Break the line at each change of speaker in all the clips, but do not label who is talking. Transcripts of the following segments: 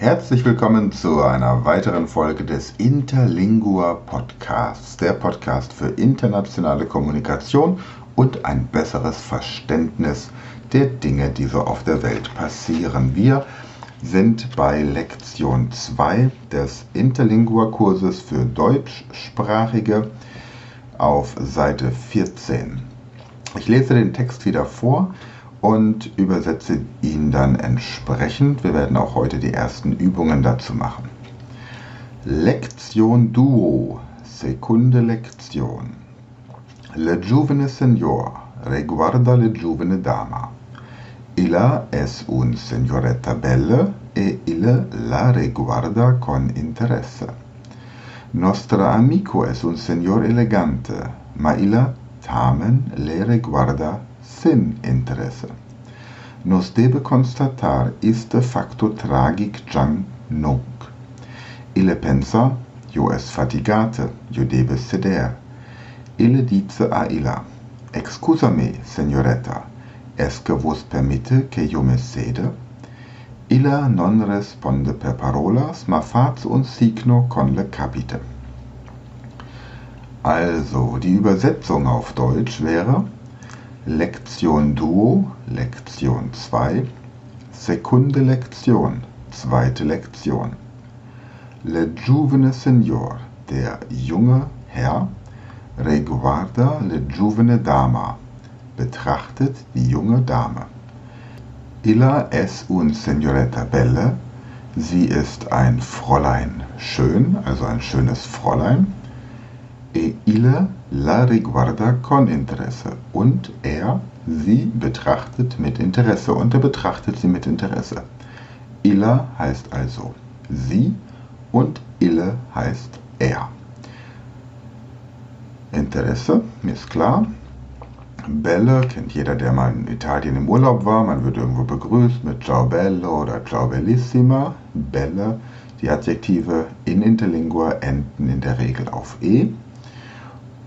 Herzlich willkommen zu einer weiteren Folge des Interlingua Podcasts, der Podcast für internationale Kommunikation und ein besseres Verständnis der Dinge, die so auf der Welt passieren. Wir sind bei Lektion 2 des Interlingua Kurses für Deutschsprachige auf Seite 14. Ich lese den Text wieder vor und übersetze ihn dann entsprechend. Wir werden auch heute die ersten Übungen dazu machen. Lektion Duo, seconde Lektion. Le giovane signor riguarda le giovane dama. Illa es un signoretta bella e il la riguarda con interesse. Nostro amico es un signor elegante, ma illa tamen le riguarda sin interesse. Nos debe constatar iste facto tragic jam nunc. Ille pensa, io es fatigate, io debe seder. Ille dice a illa, excusa me, signoretta, esque vos permitte che io me sede? Illa non responde per parolas, ma faz un signo con le capite. Also, die Übersetzung auf Deutsch wäre Lektion Duo, Lektion 2, Sekunde Lektion, zweite Lektion. Le giovane signor, der junge Herr, reguarda le giovane dama, betrachtet die junge Dame. Illa es un signoretta belle, sie ist ein Fräulein schön, also ein schönes Fräulein e ille la riguarda con interesse. Und er sie betrachtet mit Interesse. Und er betrachtet sie mit Interesse. Illa heißt also sie und ille heißt er. Interesse, ist klar. Belle kennt jeder, der mal in Italien im Urlaub war. Man wird irgendwo begrüßt mit Ciao Bello oder Ciao Bellissima. Belle, die Adjektive in Interlingua enden in der Regel auf E.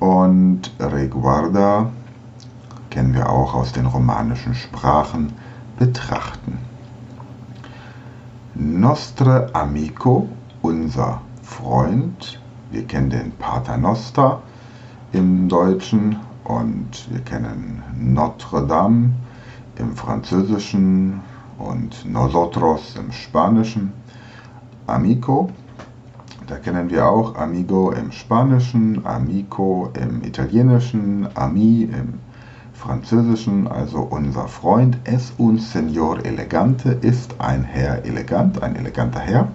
Und Reguarda kennen wir auch aus den romanischen Sprachen, betrachten. Nostre Amico, unser Freund, wir kennen den Pater Noster im Deutschen und wir kennen Notre Dame im Französischen und Nosotros im Spanischen. Amico da kennen wir auch Amigo im Spanischen, Amico im Italienischen, Ami im Französischen, also unser Freund. Es un Señor elegante ist ein Herr elegant, ein eleganter Herr.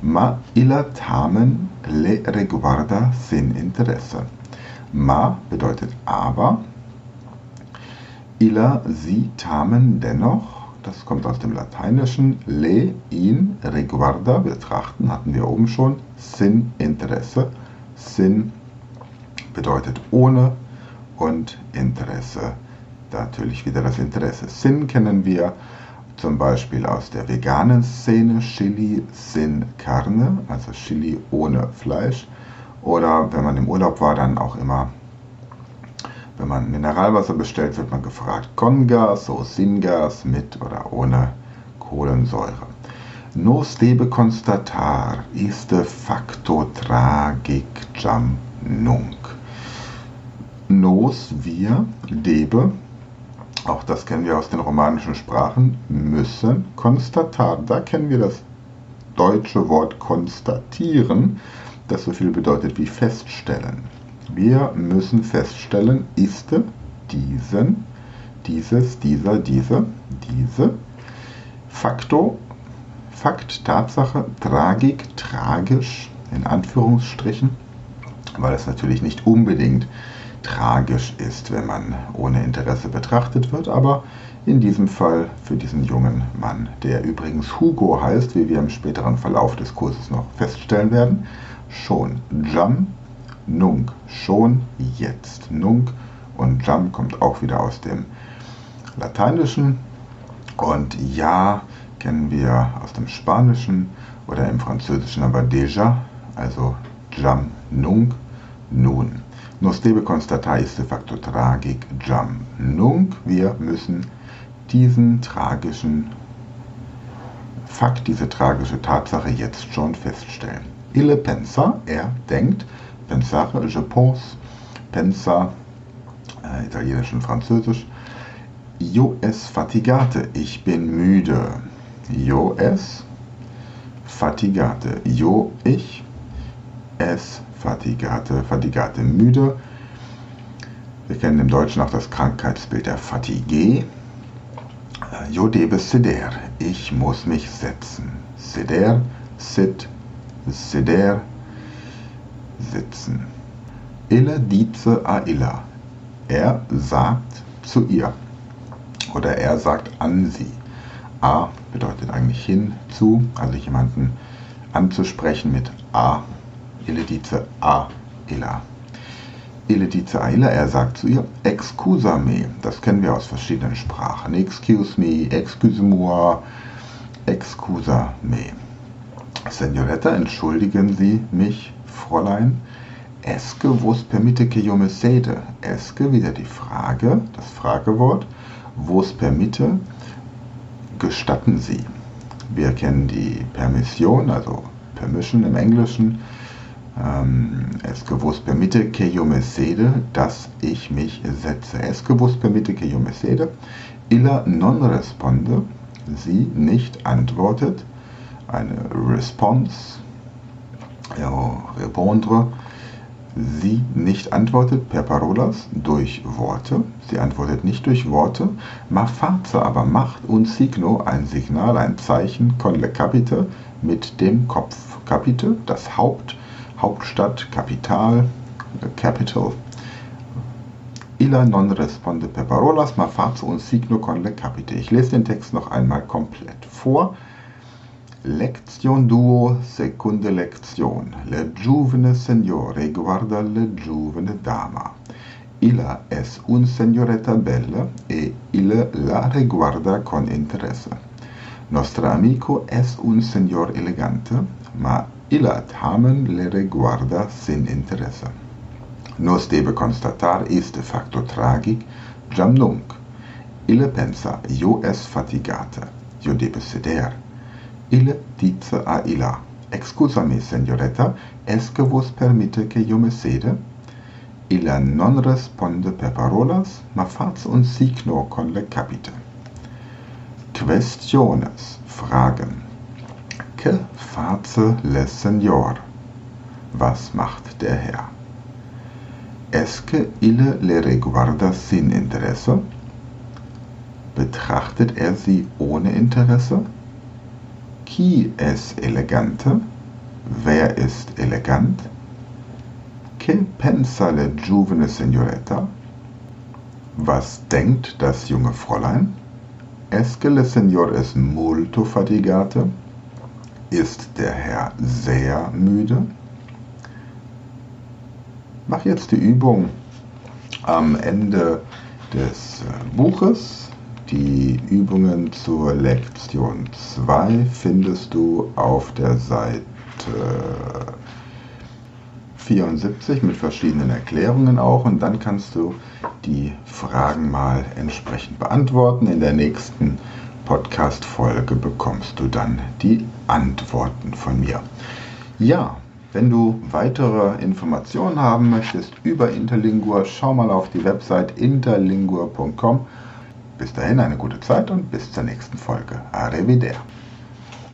Ma illa tamen le reguarda sin interesse. Ma bedeutet aber. Illa sie tamen dennoch das kommt aus dem Lateinischen. Le, ihn, reguarda, betrachten, hatten wir oben schon. Sin, Interesse. Sin bedeutet ohne und Interesse natürlich wieder das Interesse. Sin kennen wir zum Beispiel aus der veganen Szene, Chili sin carne, also Chili ohne Fleisch. Oder wenn man im Urlaub war, dann auch immer wenn man Mineralwasser bestellt, wird man gefragt, con gas, so sin gas, mit oder ohne Kohlensäure. Nos debe constatar iste facto tragic jam nunc. Nos, wir, debe, auch das kennen wir aus den romanischen Sprachen, müssen constatar. Da kennen wir das deutsche Wort konstatieren, das so viel bedeutet wie feststellen. Wir müssen feststellen, ist diesen, dieses, dieser, diese, diese, Faktor, Fakt, Tatsache, Tragik, tragisch, in Anführungsstrichen, weil es natürlich nicht unbedingt tragisch ist, wenn man ohne Interesse betrachtet wird, aber in diesem Fall für diesen jungen Mann, der übrigens Hugo heißt, wie wir im späteren Verlauf des Kurses noch feststellen werden, schon Jam Nunc, schon jetzt. Nunc und Jam kommt auch wieder aus dem Lateinischen und Ja kennen wir aus dem Spanischen oder im Französischen aber déjà, also Jam, Nunc, nun. Nos debe constatar iste facto tragic jam nunc. Wir müssen diesen tragischen Fakt, diese tragische Tatsache jetzt schon feststellen. Il pensa, er denkt, pensare, je pense, pensa, äh, italienisch und französisch, io es fatigate, ich bin müde. Io es fatigate, io ich, es fatigate, fatigate müde. Wir kennen im Deutschen auch das Krankheitsbild der Fatigue. Io debe seder, ich muss mich setzen. Seder, sit, seder, sitzen. Ille dice a illa, er sagt zu ihr oder er sagt an sie. A bedeutet eigentlich hin zu, also jemanden anzusprechen mit a. Ille dice a illa. Ille dice a illa, er sagt zu ihr, excusa me. Das kennen wir aus verschiedenen Sprachen. Excuse me, excuse moi, excusa me. Senoretta, entschuldigen Sie mich, Fräulein. Esque vos permite que yo me sede? Esque, wieder die Frage, das Fragewort. Vos permite, gestatten Sie. Wir kennen die Permission, also Permission im Englischen. Ähm, esque vos permite que yo me sede, dass ich mich setze. Esque vos permite que yo me sede. Illa non responde, sie nicht antwortet. Eine Response, répondre sie nicht antwortet per parolas durch Worte. Sie antwortet nicht durch Worte. Ma face aber macht un signo, ein Signal, ein Zeichen, con le capite, mit dem Kopf. Capite, das Haupt, Hauptstadt, Kapital, Capital. Illa non responde per parolas, ma face un signo con le capite. Ich lese den Text noch einmal komplett vor. Lezione duo, seconda lezione. Le giovane signore guarda le giovane dama. Illa es un signoretta bella e il la riguarda con interesse. Nostro amico es un signor elegante, ma illa tamen le riguarda sin interesse. Nos debe constatar este facto tragic, jam nunc. Ille pensa, io es fatigata, io debe seder. Ille dice a illa, Excusami, signoretta, esque vos permite che io me sede? Illa non responde per parolas, ma face un signo con le capite. Questiones, Fragen. Que face le signor? Was macht der Herr? Esque ille le reguarda sin interesse? Betrachtet er sie ohne Interesse? Qui es elegante? Wer ist elegant? Que pensa le giovane signoretta? Was denkt das junge Fräulein? Esque le signor es molto fatigate? Ist der Herr sehr müde? Mach jetzt die Übung am Ende des Buches die Übungen zur Lektion 2 findest du auf der Seite 74 mit verschiedenen Erklärungen auch und dann kannst du die Fragen mal entsprechend beantworten. In der nächsten Podcast-Folge bekommst du dann die Antworten von mir. Ja, wenn du weitere Informationen haben möchtest über Interlingua, schau mal auf die Website interlingua.com bis dahin eine gute Zeit und bis zur nächsten Folge. Arrivederci.